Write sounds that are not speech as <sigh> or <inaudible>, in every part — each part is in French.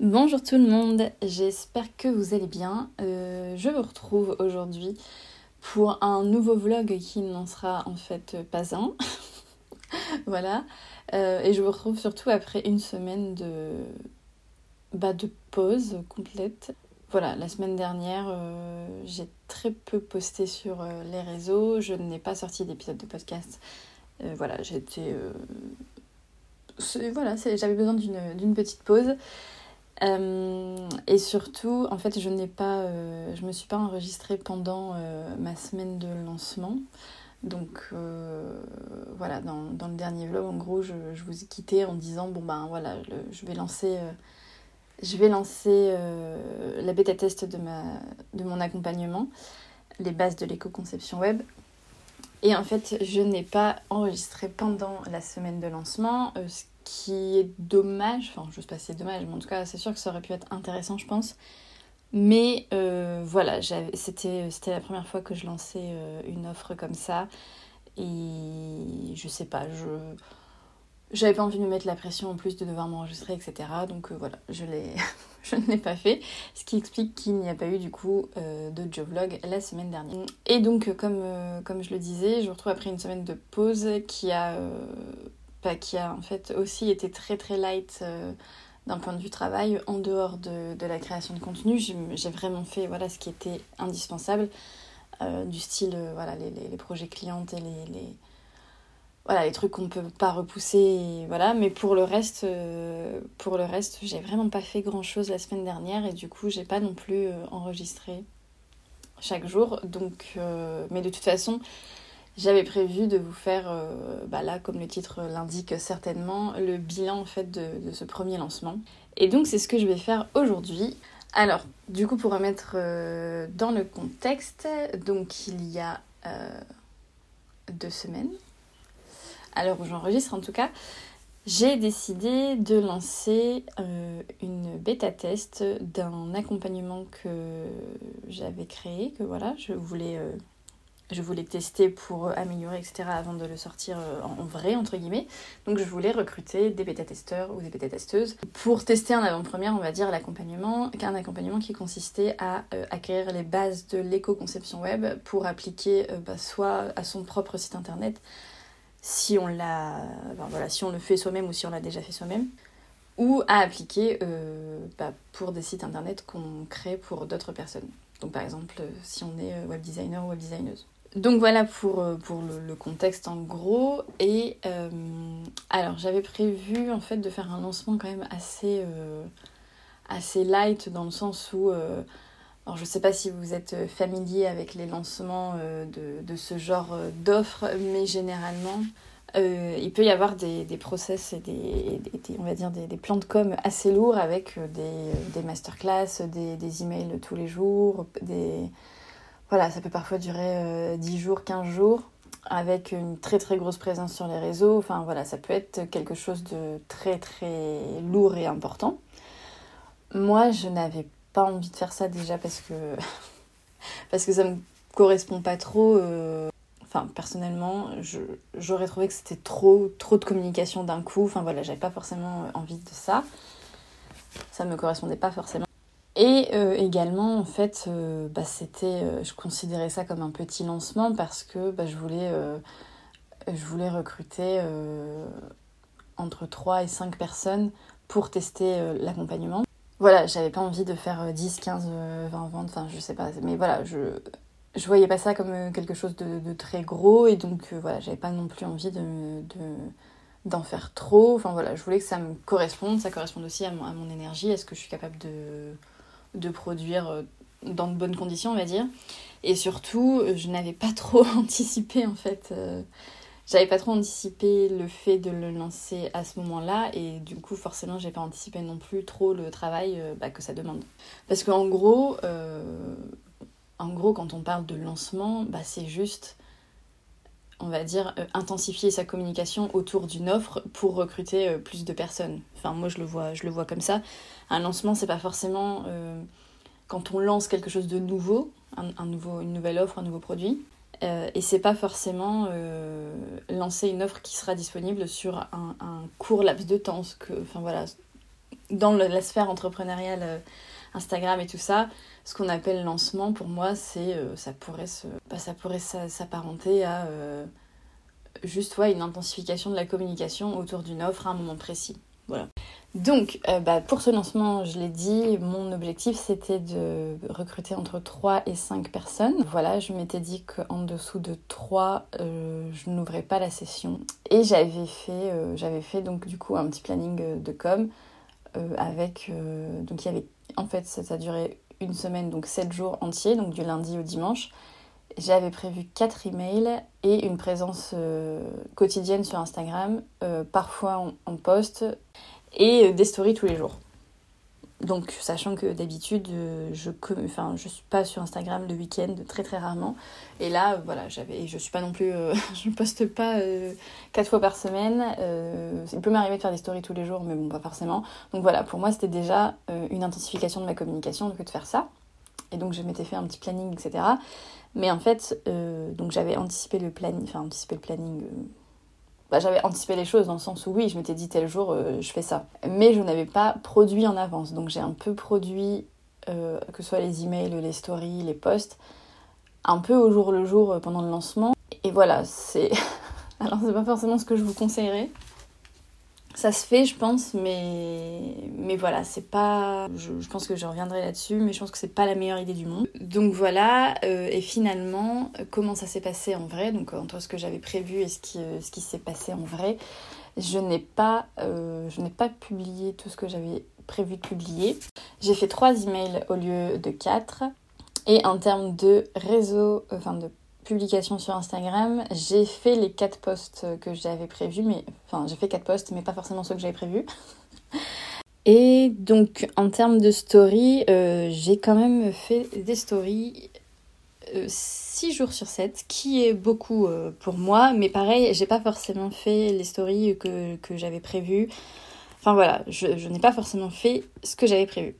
Bonjour tout le monde, j'espère que vous allez bien. Euh, je vous retrouve aujourd'hui pour un nouveau vlog qui n'en sera en fait pas un. <laughs> voilà. Euh, et je vous retrouve surtout après une semaine de, bah, de pause complète. Voilà, la semaine dernière, euh, j'ai très peu posté sur les réseaux. Je n'ai pas sorti d'épisode de podcast. voilà, j'étais. voilà, j'avais besoin d'une petite pause. Euh, et surtout, en fait, je n'ai pas, euh, je me suis pas enregistrée pendant euh, ma semaine de lancement. Donc voilà, dans, dans, le dernier vlog, en gros, je, je, vous ai quitté en disant bon ben voilà, je vais lancer, je vais lancer la bêta test de ma, de mon accompagnement, les bases de l'éco-conception web. Et en fait, je n'ai pas enregistré pendant la semaine de lancement, ce qui est dommage, enfin je sais pas si c'est dommage, mais en tout cas c'est sûr que ça aurait pu être intéressant je pense. Mais euh, voilà, c'était la première fois que je lançais euh, une offre comme ça. Et je sais pas, je j'avais pas envie de me mettre la pression en plus de devoir m'enregistrer, etc. Donc euh, voilà, je, <laughs> je ne l'ai pas fait. Ce qui explique qu'il n'y a pas eu du coup de Joe Vlog la semaine dernière. Et donc, comme, comme je le disais, je vous retrouve après une semaine de pause qui a qui a en fait aussi été très très light euh, d'un point de vue travail, en dehors de, de la création de contenu. J'ai vraiment fait voilà, ce qui était indispensable, euh, du style euh, voilà, les, les, projets clientes et les, les, voilà, les trucs qu'on ne peut pas repousser. voilà. Mais pour le reste, pour le reste j'ai vraiment pas fait grand chose la semaine dernière et du coup, j'ai pas non plus enregistré chaque jour. Donc, mais de toute façon, j'avais prévu de vous faire, euh, bah là, comme le titre l'indique certainement, le bilan en fait de, ce premier lancement. Et donc c'est ce que je vais faire aujourd'hui. Alors, du coup, pour remettre euh, dans le contexte, donc il y a euh, deux semaines, à l'heure où j'enregistre en tout cas, j'ai décidé de lancer une bêta test d'un accompagnement que j'avais créé, que voilà, je voulais je voulais tester pour améliorer, etc. avant de le sortir euh, en vrai, entre guillemets. Donc je voulais recruter des bêta-testeurs ou des bêta-testeuses pour tester en avant-première, on va dire, l'accompagnement, un accompagnement qui consistait à euh, acquérir les bases de l'éco-conception web pour appliquer euh, bah, soit à son propre site internet, si on, l'a, voilà, si on le fait soi-même ou si on l'a déjà fait soi-même, ou à appliquer bah, pour des sites internet qu'on crée pour d'autres personnes. Donc par exemple, si on est web designer ou web designeuse. Donc voilà pour, euh, le, contexte en gros. Et euh, alors j'avais prévu en fait de faire un lancement quand même assez, euh, light dans le sens où... alors je sais pas si vous êtes familier avec les lancements de, ce genre d'offres, mais généralement... il peut y avoir des, des process et des, on va dire des, des, plans de com assez lourds avec des, des masterclass, des, des emails tous les jours, des, voilà, ça peut parfois durer 10 euh, jours, 15 jours, avec une très très grosse présence sur les réseaux. Enfin voilà, ça peut être quelque chose de très très lourd et important. Moi, je n'avais pas envie de faire ça déjà parce que <laughs> parce que ça me correspond pas trop. Euh, enfin, personnellement, j'aurais trouvé que c'était trop trop de communication d'un coup. Enfin voilà, j'avais pas forcément envie de ça. Ça me correspondait pas forcément. Et euh, également, en fait, euh, bah, c'était, euh, je considérais ça comme un petit lancement parce que bah, je, voulais, je voulais recruter entre 3 et 5 personnes pour tester l'accompagnement. Voilà, j'avais pas envie de faire 10, 15, 20 ventes, enfin je sais pas, mais voilà, je, je voyais pas ça comme quelque chose de, de très gros et donc voilà, j'avais pas non plus envie de, de d'en faire trop. Enfin voilà, je voulais que ça me corresponde, ça corresponde aussi à mon, à mon énergie, est ce que je suis capable de, de produire euh, dans de bonnes conditions, on va dire. Et surtout, je n'avais pas trop <laughs> anticipé en fait. Euh, j'avais pas trop anticipé le fait de le lancer à ce moment-là et du coup forcément j'ai pas anticipé non plus trop le travail euh, bah, que ça demande. Parce qu'en gros, en gros quand on parle de lancement, bah, c'est juste on va dire, intensifier sa communication autour d'une offre pour recruter plus de personnes. Enfin, moi, je le vois, je le vois comme ça. Un lancement, c'est pas forcément quand on lance quelque chose de nouveau, un, nouveau, une nouvelle offre, un nouveau produit. Euh, et c'est pas forcément euh, lancer une offre qui sera disponible sur un, court laps de temps. Que, enfin voilà, dans la sphère entrepreneuriale, euh, Instagram et tout ça, ce qu'on appelle lancement, pour moi, c'est ça pourrait se, bah, ça pourrait s'apparenter à juste ouais, une intensification de la communication autour d'une offre à un moment précis. Voilà. Donc, euh, bah, pour ce lancement, je l'ai dit, mon objectif c'était de recruter entre 3 et 5 personnes. Voilà, je m'étais dit qu'en dessous de 3, euh, je n'ouvrais pas la session. Et j'avais fait, euh, fait donc du coup un petit planning de com avec. donc, il y avait. En fait, ça, a duré une semaine, donc 7 jours entiers, donc du lundi au dimanche. J'avais prévu 4 emails et une présence quotidienne sur Instagram, parfois en, en post et euh, des stories tous les jours. Donc, sachant que d'habitude, euh, je enfin, je suis pas sur Instagram le week-end, très très rarement. Et là, voilà, j'avais, je suis pas non plus, euh, <laughs> je poste pas quatre fois par semaine. il peut m'arriver de faire des stories tous les jours, mais bon, pas forcément. Donc voilà, pour moi, c'était déjà une intensification de ma communication que de faire ça. Et donc, je m'étais fait un petit planning, etc. Mais en fait, donc j'avais anticipé le planning, enfin anticipé le planning bah, j'avais anticipé les choses dans le sens où oui, je m'étais dit tel jour euh, je fais ça. Mais je n'avais pas produit en avance. Donc j'ai un peu produit, euh, que ce soit les emails, les stories, les posts, un peu au jour le jour euh, pendant le lancement. Et voilà, c'est. <laughs> Alors c'est pas forcément ce que je vous conseillerais. Ça se fait, je pense, mais, mais voilà, c'est pas. Je, pense que je reviendrai là-dessus, mais je pense que c'est pas la meilleure idée du monde. Donc voilà, euh, et finalement, comment ça s'est passé en vrai, donc entre ce que j'avais prévu et ce qui, euh, ce qui s'est passé en vrai, je n'ai pas, euh, je n'ai pas publié tout ce que j'avais prévu de publier. J'ai fait trois emails au lieu de quatre. Et en termes de réseau, enfin de publication sur Instagram, j'ai fait les quatre posts que j'avais prévus, mais enfin j'ai fait quatre posts, mais pas forcément ceux que j'avais prévus. <laughs> Et donc en termes de story, euh, j'ai quand même fait des stories 6 euh, jours sur 7, qui est beaucoup euh, pour moi, mais pareil, j'ai pas forcément fait les stories que, j'avais prévues. Enfin voilà, je n'ai pas forcément fait ce que j'avais prévu.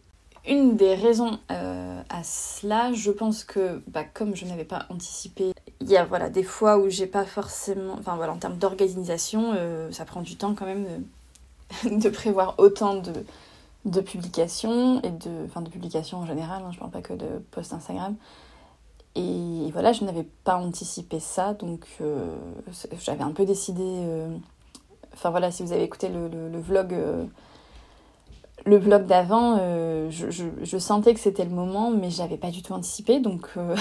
Une des raisons euh, à cela, je pense que bah, comme je n'avais pas anticipé, il y a voilà, des fois où j'ai pas forcément. Enfin voilà, en termes d'organisation, euh, ça prend du temps quand même de, <laughs> prévoir autant de, de publications et de. Enfin de publications en général, hein, je parle pas que de posts Instagram. Et voilà, je n'avais pas anticipé ça, donc euh, j'avais un peu décidé. Enfin voilà, si vous avez écouté le vlog le vlog d'avant, euh, je, sentais que c'était le moment, mais j'avais pas du tout anticipé, donc euh,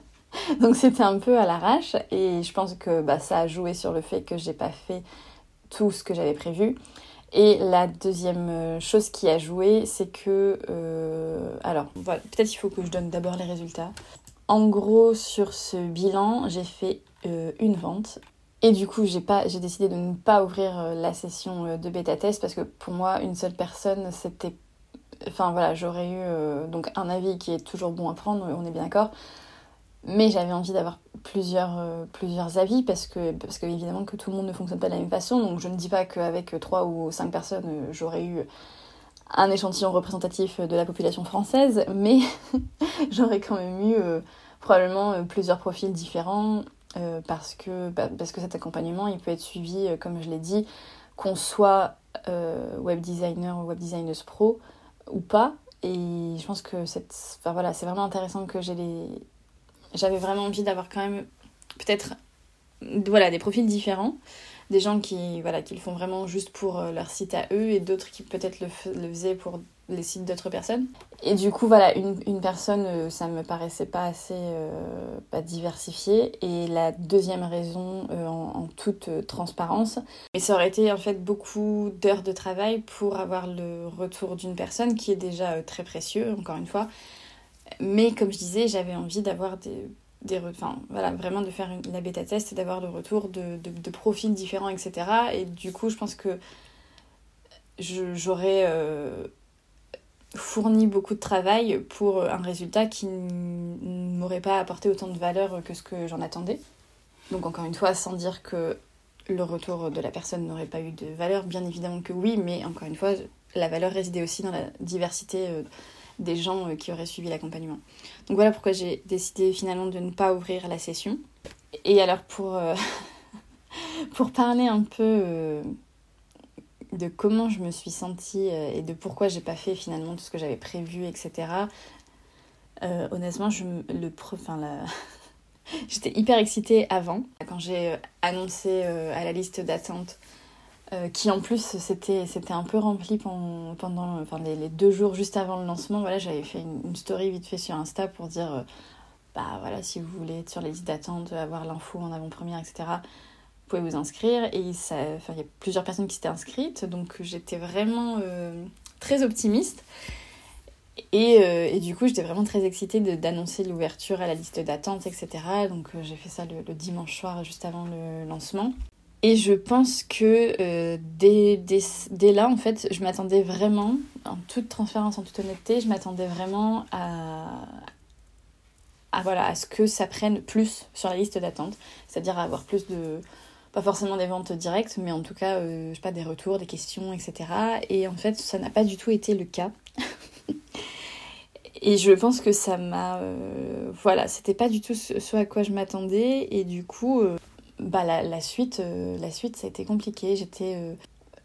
<laughs> donc c'était un peu à l'arrache. Et je pense que bah, ça a joué sur le fait que j'ai pas fait tout ce que j'avais prévu. Et la deuxième euh, chose qui a joué, c'est que alors voilà, peut-être il faut que je donne d'abord les résultats. En gros, sur ce bilan, j'ai fait une vente et du coup, j'ai pas, j'ai décidé de ne pas ouvrir euh, la session euh, de bêta test parce que pour moi, une seule personne, c'était, enfin voilà, j'aurais eu euh, donc un avis qui est toujours bon à prendre, on est bien d'accord. Mais j'avais envie d'avoir plusieurs, plusieurs avis parce que, parce que évidemment que tout le monde ne fonctionne pas de la même façon. Donc je ne dis pas qu'avec trois ou cinq personnes, j'aurais eu un échantillon représentatif de la population française, mais <laughs> j'aurais quand même eu probablement plusieurs profils différents euh, parce, que, bah, parce que cet accompagnement, il peut être suivi, euh, comme je l'ai dit, qu'on soit euh, web designer ou web designer pro ou pas. Et je pense que c'est enfin, voilà, vraiment intéressant que j'ai les... J'avais vraiment envie d'avoir quand même peut-être voilà, des profils différents. Des gens qui, voilà, qui le font vraiment juste pour leur site à eux et d'autres qui peut-être le, faisaient pour les sites d'autres personnes. Et du coup, voilà, une, une personne, euh, ça me paraissait pas assez euh, diversifié. Et la deuxième raison, euh, en, toute transparence, mais ça aurait été en fait beaucoup d'heures de travail pour avoir le retour d'une personne qui est déjà très précieux, encore une fois. mais comme je disais, j'avais envie d'avoir des, des enfin, voilà, vraiment de faire une, la bêta test et d'avoir le retour de, de, profils différents, etc. Et du coup, je pense que j'aurais euh, fourni beaucoup de travail pour un résultat qui ne m'aurait pas apporté autant de valeur que ce que j'en attendais. Donc encore une fois, sans dire que le retour de la personne n'aurait pas eu de valeur, bien évidemment que oui, mais encore une fois, la valeur résidait aussi dans la diversité euh, des gens euh, qui auraient suivi l'accompagnement. Donc voilà pourquoi j'ai décidé finalement de ne pas ouvrir la session. Et alors pour, euh, <laughs> parler un peu de comment je me suis sentie et de pourquoi j'ai pas fait finalement tout ce que j'avais prévu, etc. honnêtement, je, le, <laughs> J'étais hyper excitée avant, quand j'ai euh, annoncé euh, à la liste d'attente, euh, qui en plus c'était un peu rempli pendant, pendant enfin, les, deux jours juste avant le lancement. Voilà, j'avais fait une, story vite fait sur Insta pour dire bah voilà, si vous voulez être sur les listes d'attente, avoir l'info en avant-première, etc., vous pouvez vous inscrire. Et ça, il y a plusieurs personnes qui s'étaient inscrites, donc j'étais vraiment très optimiste. Et, euh, et, du coup, j'étais vraiment très excitée d'annoncer l'ouverture à la liste d'attente, etc. Donc euh, j'ai fait ça le, dimanche soir, juste avant le lancement. Et je pense que euh, dès, là, en fait, je m'attendais vraiment, en toute transparence, en toute honnêteté, je m'attendais vraiment à, voilà, à ce que ça prenne plus sur la liste d'attente. C'est-à-dire à avoir plus de... Pas forcément des ventes directes, mais en tout cas, je sais pas, des retours, des questions, etc. Et en fait, ça n'a pas du tout été le cas. <laughs> Et je pense que ça m'a. Euh, voilà, c'était pas du tout ce, à quoi je m'attendais. Et du coup, euh, bah, la, suite, euh, la suite, ça a été compliqué. J'étais.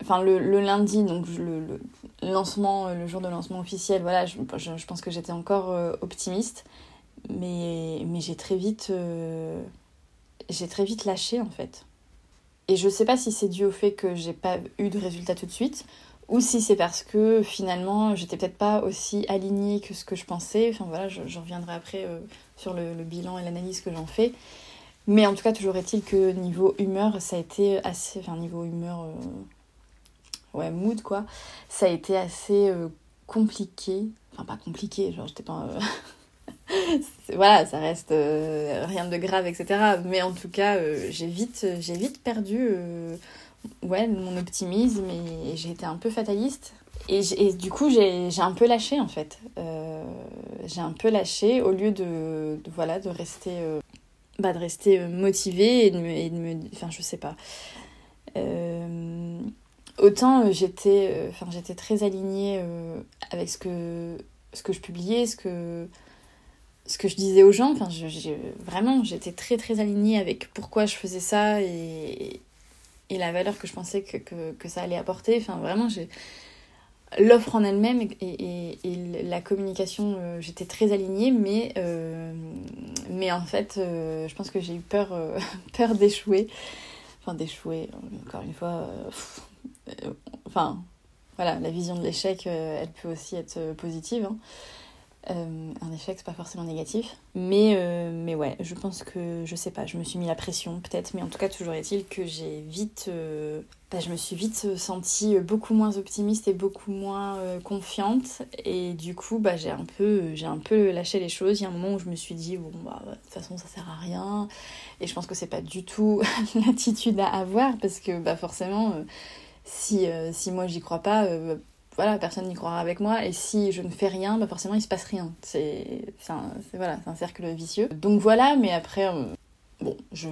Enfin, le, lundi, donc le, lancement, le jour de lancement officiel, voilà, je, je, pense que j'étais encore optimiste. Mais, mais j'ai très vite. j'ai très vite lâché, en fait. Et je sais pas si c'est dû au fait que j'ai pas eu de résultat tout de suite ou si c'est parce que finalement j'étais peut-être pas aussi alignée que ce que je pensais. Enfin voilà, je, reviendrai après euh, sur le, bilan et l'analyse que j'en fais. Mais en tout cas, toujours est-il que niveau humeur, ça a été assez. Enfin, niveau humeur. Euh, ouais, mood quoi. Ça a été assez euh, compliqué. Enfin, pas compliqué, genre j'étais pas. <laughs> voilà, ça reste rien de grave, etc. Mais en tout cas, j'ai vite, vite perdu ouais, mon optimisme et j'ai été un peu fataliste. Et, et du coup, j'ai un peu lâché en fait. Euh, j'ai un peu lâché au lieu de, voilà, de rester, euh, bah, de rester euh, motivée et de me. Enfin, je sais pas. Euh, autant j'étais enfin j'étais très alignée avec ce que, je publiais, ce que, je disais aux gens. Enfin, vraiment, j'étais très très alignée avec pourquoi je faisais ça et, et la valeur que je pensais que, que, que ça allait apporter. Enfin, vraiment, j'ai l'offre en elle-même et, et, la communication, euh, j'étais très alignée, mais, euh, mais en fait, euh, je pense que j'ai eu peur, <laughs> peur d'échouer. Enfin, d'échouer, encore une fois. enfin, voilà, la vision de l'échec, elle peut aussi être positive. Hein. Euh, un échec, c'est pas forcément négatif. Mais, euh, mais ouais, je pense que, je sais pas, je me suis mis la pression peut-être, mais en tout cas, toujours est-il que j'ai vite. Euh, bah, je me suis vite sentie beaucoup moins optimiste et beaucoup moins confiante. Et du coup, bah, j'ai un, peu, un peu lâché les choses. Il y a un moment où je me suis dit, bon, bah, de toute façon, ça sert à rien. Et je pense que c'est pas du tout <laughs> l'attitude à avoir parce que, bah, forcément, si, si moi j'y crois pas voilà, personne n'y croira avec moi. Et si je ne fais rien, bah forcément, il se passe rien. C'est un, voilà, un cercle vicieux. Donc voilà, mais après, euh, bon, je,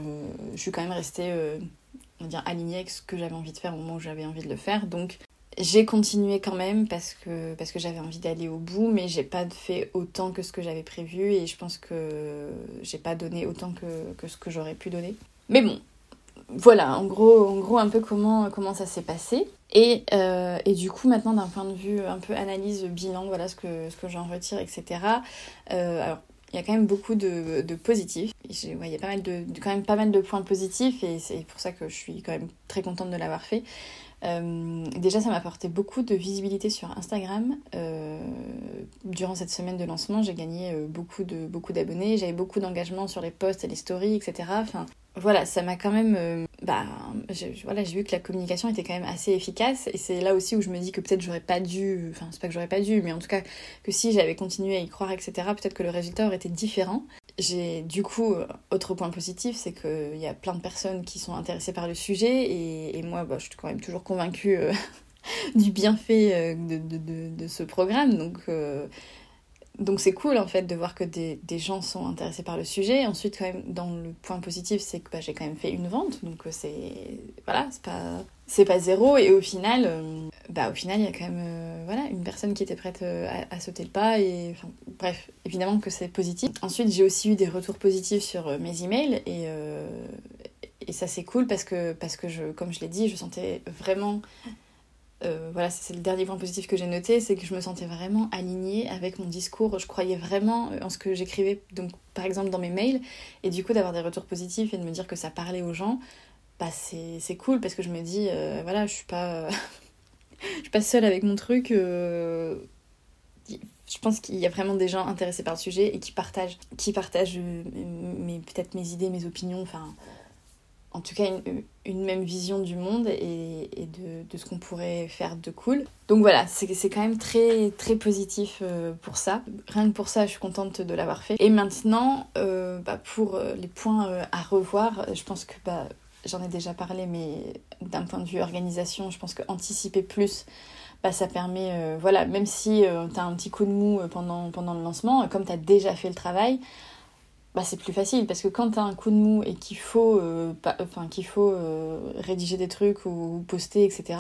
suis quand même restée, euh, on va dire, alignée avec ce que j'avais envie de faire au moment où j'avais envie de le faire. Donc j'ai continué quand même parce que, parce que j'avais envie d'aller au bout, mais j'ai pas fait autant que ce que j'avais prévu et je pense que j'ai pas donné autant que ce que j'aurais pu donner. Mais bon, voilà, en gros, en gros un peu comment, comment ça s'est passé. Et, euh, et, du coup, maintenant, d'un point de vue un peu analyse, bilan, voilà ce que, ce que j'en retire, etc. Euh, alors, il y a quand même beaucoup de, de positifs. il y a quand même pas mal de points positifs et c'est pour ça que je suis quand même très contente de l'avoir fait. Euh, déjà, ça m'a apporté beaucoup de visibilité sur Instagram. Durant cette semaine de lancement, j'ai gagné beaucoup de beaucoup d'abonnés, j'avais beaucoup d'engagement sur les posts et les stories, etc. voilà, ça m'a quand même. bah, voilà, j'ai vu que la communication était quand même assez efficace, et c'est là aussi où je me dis que peut-être j'aurais pas dû. Enfin, c'est pas que j'aurais pas dû, mais en tout cas que si j'avais continué à y croire, etc. Peut-être que le résultat aurait été différent. J'ai du coup, autre point positif, c'est qu'il y a plein de personnes qui sont intéressées par le sujet et, moi, bah, je suis quand même toujours convaincue euh, <laughs> du bienfait euh, de, de, de, ce programme. Donc, euh, donc c'est cool en fait de voir que des, des, gens sont intéressés par le sujet. Ensuite, quand même, dans le point positif, c'est que bah, j'ai quand même fait une vente. Donc c'est. Voilà, c'est pas c'est pas zéro et au final euh, bah au final il y a quand même euh, voilà une personne qui était prête euh, à, sauter le pas et bref évidemment que c'est positif ensuite j'ai aussi eu des retours positifs sur mes emails et et ça c'est cool parce que parce que je comme je l'ai dit je sentais vraiment voilà, c'est le dernier point positif que j'ai noté, c'est que je me sentais vraiment alignée avec mon discours. Je croyais vraiment en ce que j'écrivais, donc par exemple dans mes mails, et du coup d'avoir des retours positifs et de me dire que ça parlait aux gens, bah c'est cool parce que je me dis, euh, voilà, je suis pas. <laughs> je suis pas seule avec mon truc. Euh, je pense qu'il y a vraiment des gens intéressés par le sujet et qui partagent, qui partagent euh, peut-être mes idées, mes opinions, enfin, en tout cas une, même vision du monde et, de, ce qu'on pourrait faire de cool. Donc voilà, c'est quand même très, très positif pour ça. Rien que pour ça, je suis contente de l'avoir fait. Et maintenant, bah, pour les points à revoir, je pense que bah, j'en ai déjà parlé, mais d'un point de vue organisation, je pense qu'anticiper plus, bah, ça permet, euh, voilà, même si euh, tu as un petit coup de mou euh, pendant, pendant le lancement, comme tu as déjà fait le travail, bah, c'est plus facile parce que quand tu as un coup de mou et qu'il faut, enfin, qu'il faut rédiger des trucs ou poster, etc.,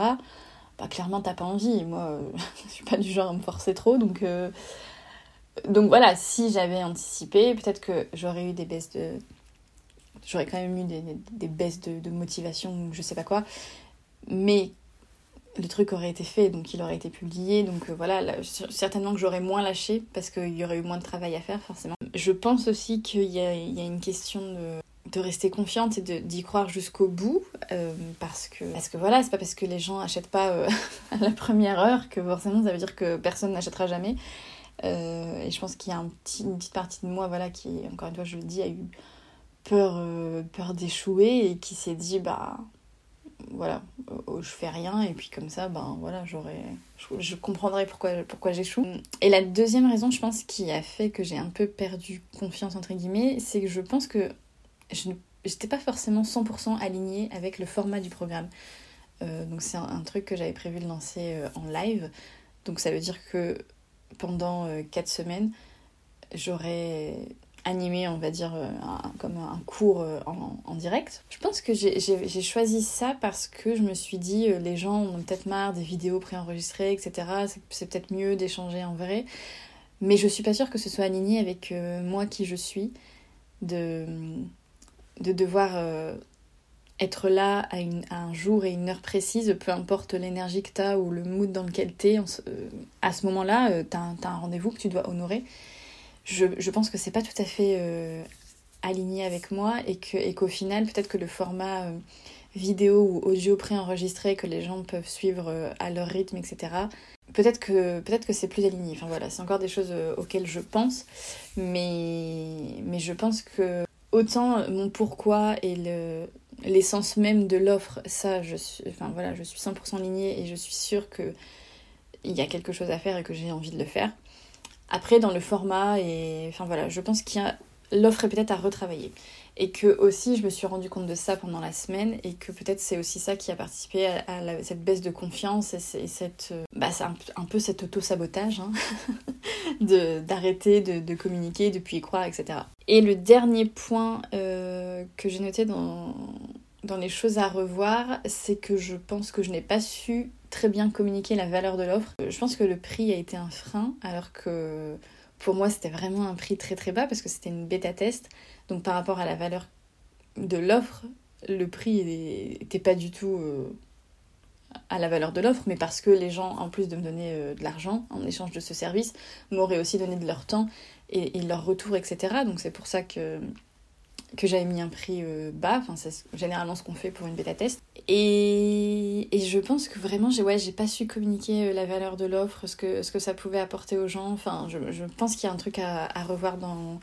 bah, clairement, t'as pas envie. Moi, <laughs> je suis pas du genre à me forcer trop, donc. Donc voilà, si j'avais anticipé, peut-être que j'aurais eu des baisses de, j'aurais quand même eu des, baisses de, motivation ou je sais pas quoi. Mais le truc aurait été fait, donc il aurait été publié. Donc euh, voilà, certainement que j'aurais moins lâché parce qu'il y aurait eu moins de travail à faire, forcément. Je pense aussi qu'il y, a, une question de, rester confiante et d'y croire jusqu'au bout. Euh, parce, que, parce que voilà, c'est pas parce que les gens achètent pas euh, <laughs> à la première heure que forcément ça veut dire que personne n'achètera jamais. et je pense qu'il y a un petit, une petite partie de moi voilà, qui, encore une fois, je le dis, a eu peur, euh, peur d'échouer et qui s'est dit bah voilà, euh, je fais rien et puis comme ça, ben voilà, j'aurais, je, comprendrai pourquoi, pourquoi j'échoue. Et la deuxième raison, je pense, qui a fait que j'ai un peu perdu confiance entre guillemets, c'est que je pense que je n'étais pas forcément 100% alignée avec le format du programme. Euh, donc c'est un, truc que j'avais prévu de lancer en live. Donc ça veut dire que pendant 4 semaines, j'aurais animé, on va dire, euh, comme un cours euh, en, direct. Je pense que j'ai choisi ça parce que je me suis dit, euh, les gens ont peut-être marre des vidéos préenregistrées, etc. C'est peut-être mieux d'échanger en vrai. Mais je suis pas sûre que ce soit aligné avec moi qui je suis, de, de devoir être là à, une, à, un jour et une heure précise, peu importe l'énergie que tu as ou le mood dans lequel tu es, à ce moment-là, tu as, un rendez-vous que tu dois honorer je, pense que c'est pas tout à fait euh, aligné avec moi et qu'au final, peut-être que le format euh, vidéo ou audio préenregistré que les gens peuvent suivre euh, à leur rythme, etc., peut-être que, c'est plus aligné. Enfin voilà, c'est encore des choses auxquelles je pense, mais, je pense que autant mon pourquoi et le, l'essence même de l'offre, ça, je suis, enfin, voilà, je suis 100% alignée et je suis sûre qu'il y a quelque chose à faire et que j'ai envie de le faire. Après, dans le format, et enfin voilà, je pense qu'il y a l'offre est peut-être à retravailler. Et que aussi, je me suis rendu compte de ça pendant la semaine, et que peut-être c'est aussi ça qui a participé à, cette baisse de confiance et, cette, euh, bah, c'est un, peu cet auto-sabotage hein, <laughs> d'arrêter de, de, communiquer, de puis y croire, etc. Et le dernier point euh, que j'ai noté dans, dans les choses à revoir, c'est que je pense que je n'ai pas su très bien communiquer la valeur de l'offre. Je pense que le prix a été un frein, alors que pour moi c'était vraiment un prix très très bas parce que c'était une bêta test. Donc par rapport à la valeur de l'offre, le prix n'était pas du tout euh, à la valeur de l'offre, mais parce que les gens, en plus de me donner euh, de l'argent en échange de ce service, m'auraient aussi donné de leur temps et, et leur retour, etc. Donc c'est pour ça que que j'avais mis un prix bas, enfin c'est généralement ce qu'on fait pour une bêta test. Et, et je pense que vraiment j'ai ouais, pas su communiquer la valeur de l'offre, ce que, ce que ça pouvait apporter aux gens. Enfin je, je pense qu'il y a un truc à, à revoir dans,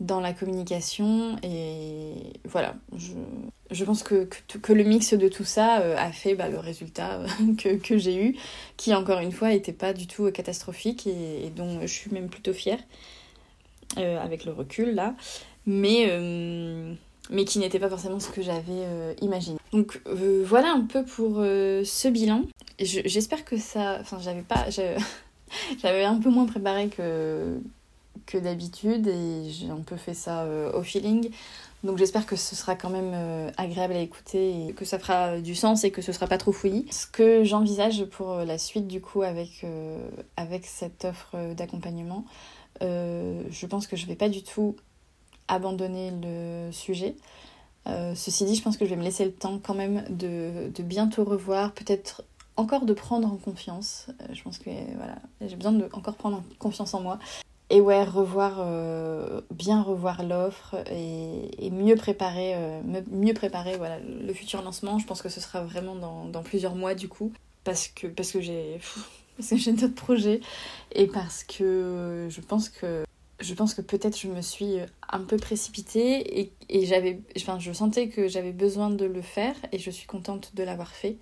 dans la communication. Et voilà. Je, je pense que, que, le mix de tout ça a fait bah, le résultat <laughs> que, que j'ai eu qui encore une fois n'était pas du tout catastrophique. Et, dont je suis même plutôt fière euh, avec le recul là mais euh, mais qui n'était pas forcément ce que j'avais euh, imaginé donc euh, voilà un peu pour ce bilan j'espère que ça enfin j'avais pas <laughs> j'avais un peu moins préparé que que d'habitude et j'ai un peu fait ça au feeling. Donc j'espère que ce sera quand même agréable à écouter et que ça fera du sens et que ce sera pas trop fouillis. Ce que j'envisage pour la suite du coup avec, avec cette offre d'accompagnement, je pense que je vais pas du tout abandonner le sujet. ceci dit, je pense que je vais me laisser le temps quand même de, de bientôt revoir, peut-être encore de prendre en confiance. je pense que voilà, j'ai besoin de encore prendre confiance en moi et ouais, revoir, euh, bien revoir l'offre et, mieux préparer, euh, mieux préparer voilà, le futur lancement. Je pense que ce sera vraiment dans, dans plusieurs mois du coup, parce que, parce que j'ai j'ai d'autres projets et parce que je pense que je pense que peut-être je me suis un peu précipitée et, j'avais, enfin, je sentais que j'avais besoin de le faire et je suis contente de l'avoir fait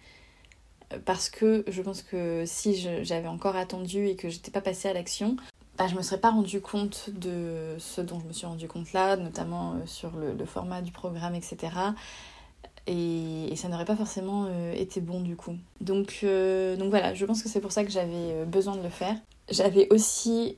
parce que je pense que si j'avais encore attendu et que j'étais pas passée à l'action, bah, je me serais pas rendu compte de ce dont je me suis rendu compte là, notamment euh, sur le, format du programme, etc. Et, ça n'aurait pas forcément euh, été bon du coup. Donc, euh, donc voilà, je pense que c'est pour ça que j'avais besoin de le faire. J'avais aussi,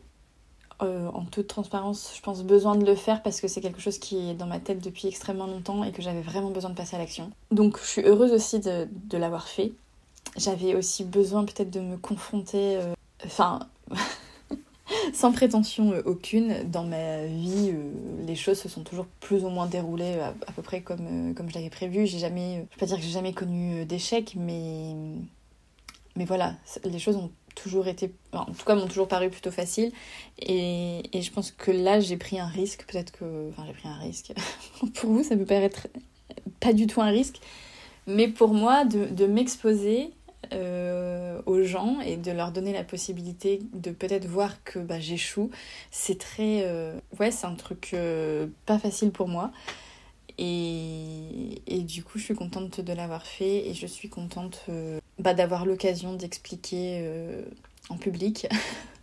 en toute transparence, je pense besoin de le faire parce que c'est quelque chose qui est dans ma tête depuis extrêmement longtemps et que j'avais vraiment besoin de passer à l'action. Donc je suis heureuse aussi de, l'avoir fait. J'avais aussi besoin peut-être de me confronter. Enfin. <laughs> sans prétention euh, aucune, dans ma vie, euh, les choses se sont toujours plus ou moins déroulées à, peu près comme, euh, comme je l'avais prévu. J'ai jamais, je vais pas dire que j'ai jamais connu d'échec, mais, mais voilà, les choses ont toujours été, en tout cas m'ont toujours paru plutôt faciles. Et, et je pense que là, j'ai pris un risque, peut-être que, enfin j'ai pris un risque. <laughs> pour vous, ça peut paraître pas du tout un risque, mais pour moi, de, de m'exposer euh, aux gens et de leur donner la possibilité de peut-être voir que bah, j'échoue, c'est très... Euh, ouais, c'est un truc euh, pas facile pour moi. Et, et, du coup, je suis contente de l'avoir fait et je suis contente bah, d'avoir l'occasion d'expliquer en public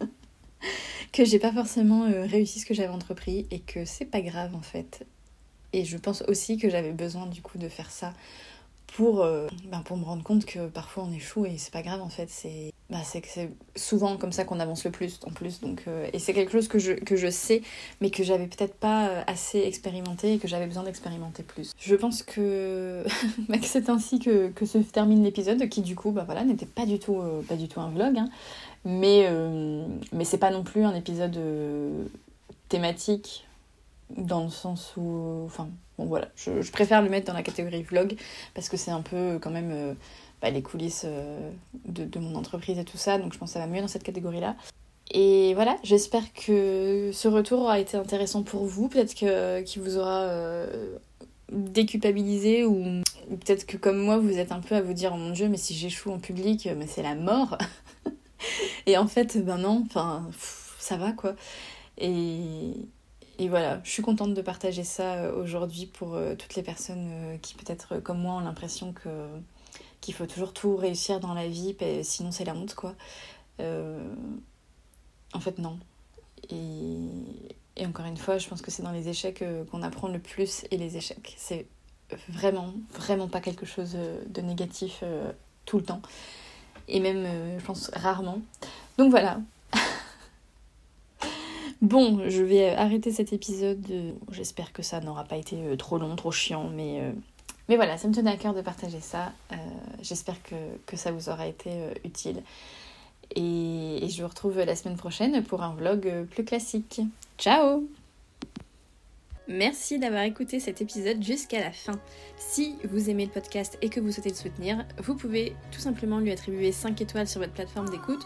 <laughs> que j'ai pas forcément réussi ce que j'avais entrepris et que c'est pas grave en fait. Et je pense aussi que j'avais besoin du coup de faire ça pour, euh, ben pour me rendre compte que parfois on échoue et c'est pas grave en fait. C'est ben souvent comme ça qu'on avance le plus en plus. Donc, euh, et c'est quelque chose que je, que je sais mais que j'avais peut-être pas euh, assez expérimenté et que j'avais besoin d'expérimenter plus. Je pense que, <laughs> c'est ainsi que, que, se termine l'épisode qui du coup ben voilà, n'était pas, du tout pas du tout un vlog. Hein. mais, mais c'est pas non plus un épisode thématique dans le sens où... Enfin, bon voilà, je, préfère le mettre dans la catégorie vlog parce que c'est un peu quand même euh, bah, les coulisses euh, de, mon entreprise et tout ça, donc je pense que ça va mieux dans cette catégorie-là. Et voilà, j'espère que ce retour aura été intéressant pour vous, peut-être qu'il vous aura euh, déculpabilisé ou, peut-être que comme moi vous êtes un peu à vous dire oh mon dieu mais si j'échoue en public mais c'est la mort. <laughs> Et en fait ben non. Enfin ça va quoi. Et, et voilà, je suis contente de partager ça euh, aujourd'hui pour euh, toutes les personnes euh, qui peut-être comme moi ont l'impression que qu'il faut toujours tout réussir dans la vie, sinon c'est la honte quoi. En fait non. Et... et, encore une fois, je pense que c'est dans les échecs qu'on apprend le plus et les échecs. C'est vraiment, vraiment pas quelque chose de négatif tout le temps. Et même, je pense, rarement. Donc voilà, Bon, je vais arrêter cet épisode. J'espère que ça n'aura pas été euh, trop long, trop chiant, mais, euh, mais voilà, ça me tenait à cœur de partager ça. Euh, j'espère que, que, ça vous aura été utile. Et, et je vous retrouve la semaine prochaine pour un vlog plus classique. Ciao Merci d'avoir écouté cet épisode jusqu'à la fin. Si vous aimez le podcast et que vous souhaitez le soutenir, vous pouvez tout simplement lui attribuer 5 étoiles sur votre plateforme d'écoute